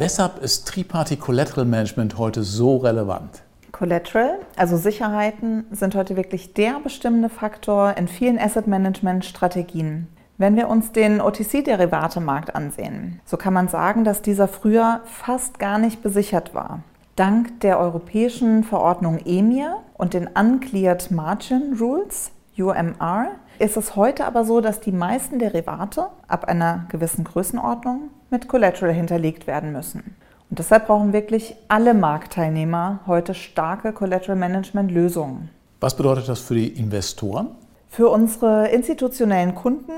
weshalb ist Triparty Collateral Management heute so relevant? Collateral, also Sicherheiten, sind heute wirklich der bestimmende Faktor in vielen Asset Management Strategien. Wenn wir uns den OTC-Derivatemarkt ansehen, so kann man sagen, dass dieser früher fast gar nicht besichert war. Dank der europäischen Verordnung EMIR und den Uncleared Margin Rules, UMR, ist es heute aber so, dass die meisten Derivate ab einer gewissen Größenordnung mit Collateral hinterlegt werden müssen. Und deshalb brauchen wirklich alle Marktteilnehmer heute starke Collateral Management Lösungen. Was bedeutet das für die Investoren? Für unsere institutionellen Kunden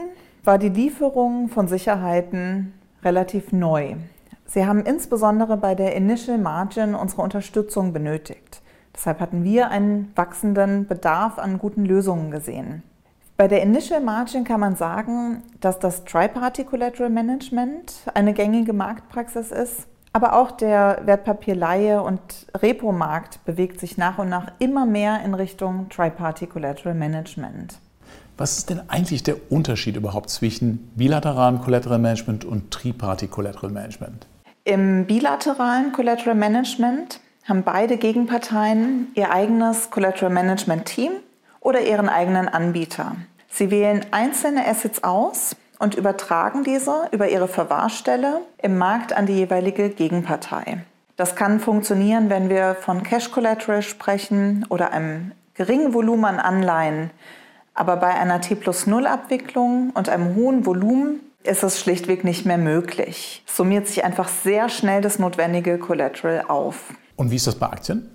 war die Lieferung von Sicherheiten relativ neu. Sie haben insbesondere bei der Initial Margin unsere Unterstützung benötigt. Deshalb hatten wir einen wachsenden Bedarf an guten Lösungen gesehen. Bei der Initial Margin kann man sagen, dass das Triparty Collateral Management eine gängige Marktpraxis ist, aber auch der Wertpapierleihe- und Repo-Markt bewegt sich nach und nach immer mehr in Richtung Triparty Collateral Management. Was ist denn eigentlich der Unterschied überhaupt zwischen bilateralem Collateral Management und Triparty Collateral Management? Im bilateralen Collateral Management haben beide Gegenparteien ihr eigenes Collateral Management Team oder ihren eigenen Anbieter. Sie wählen einzelne Assets aus und übertragen diese über ihre Verwahrstelle im Markt an die jeweilige Gegenpartei. Das kann funktionieren, wenn wir von Cash Collateral sprechen oder einem geringen Volumen an Anleihen. Aber bei einer T plus 0 Abwicklung und einem hohen Volumen ist es schlichtweg nicht mehr möglich. Summiert sich einfach sehr schnell das notwendige Collateral auf. Und wie ist das bei Aktien?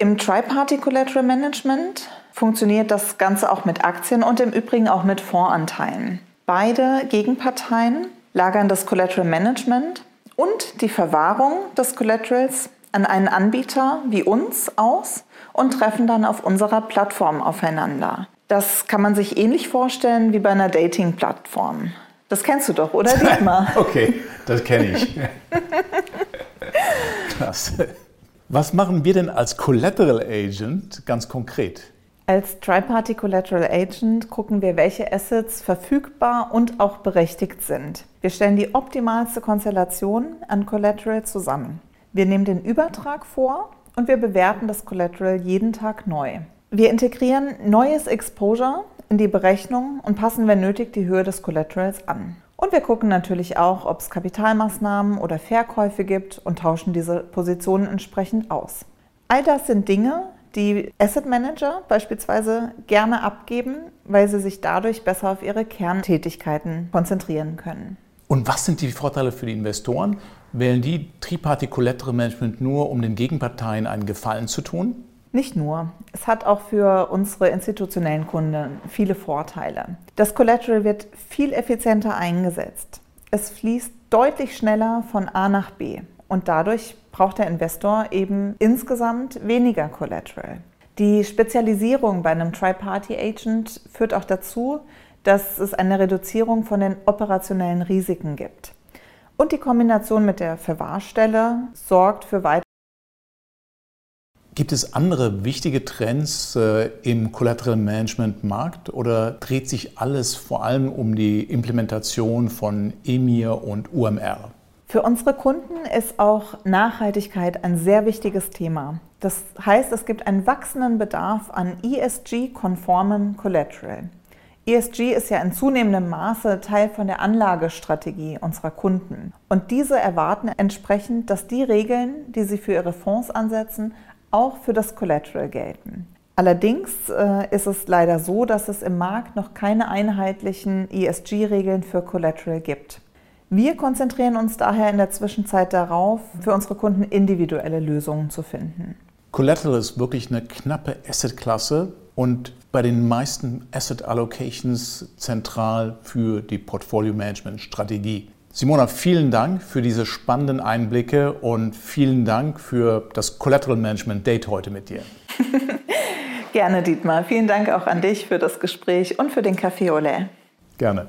Im Triparty Collateral Management funktioniert das Ganze auch mit Aktien und im Übrigen auch mit Fondsanteilen. Beide Gegenparteien lagern das Collateral Management und die Verwahrung des Collaterals an einen Anbieter wie uns aus und treffen dann auf unserer Plattform aufeinander. Das kann man sich ähnlich vorstellen wie bei einer Dating-Plattform. Das kennst du doch, oder Dietmar? okay, das kenne ich. Krass. Was machen wir denn als Collateral Agent ganz konkret? Als Triparty Collateral Agent gucken wir, welche Assets verfügbar und auch berechtigt sind. Wir stellen die optimalste Konstellation an Collateral zusammen. Wir nehmen den Übertrag vor und wir bewerten das Collateral jeden Tag neu. Wir integrieren neues Exposure in die Berechnung und passen, wenn nötig, die Höhe des Collaterals an. Und wir gucken natürlich auch, ob es Kapitalmaßnahmen oder Verkäufe gibt und tauschen diese Positionen entsprechend aus. All das sind Dinge, die Asset Manager beispielsweise gerne abgeben, weil sie sich dadurch besser auf ihre Kerntätigkeiten konzentrieren können. Und was sind die Vorteile für die Investoren? Wählen die Triparty Collateral Management nur, um den Gegenparteien einen Gefallen zu tun? Nicht nur. Es hat auch für unsere institutionellen Kunden viele Vorteile. Das Collateral wird viel effizienter eingesetzt. Es fließt deutlich schneller von A nach B und dadurch braucht der Investor eben insgesamt weniger Collateral. Die Spezialisierung bei einem Tri-Party Agent führt auch dazu, dass es eine Reduzierung von den operationellen Risiken gibt. Und die Kombination mit der Verwahrstelle sorgt für weitere Gibt es andere wichtige Trends äh, im Collateral Management Markt oder dreht sich alles vor allem um die Implementation von EMIR und UMR? Für unsere Kunden ist auch Nachhaltigkeit ein sehr wichtiges Thema. Das heißt, es gibt einen wachsenden Bedarf an ESG-konformen Collateral. ESG ist ja in zunehmendem Maße Teil von der Anlagestrategie unserer Kunden. Und diese erwarten entsprechend, dass die Regeln, die sie für ihre Fonds ansetzen, auch für das Collateral gelten. Allerdings äh, ist es leider so, dass es im Markt noch keine einheitlichen ESG-Regeln für Collateral gibt. Wir konzentrieren uns daher in der Zwischenzeit darauf, für unsere Kunden individuelle Lösungen zu finden. Collateral ist wirklich eine knappe Assetklasse und bei den meisten Asset Allocations zentral für die Portfolio Management Strategie. Simona, vielen Dank für diese spannenden Einblicke und vielen Dank für das Collateral Management Date heute mit dir. Gerne, Dietmar. Vielen Dank auch an dich für das Gespräch und für den Café Olé. Gerne.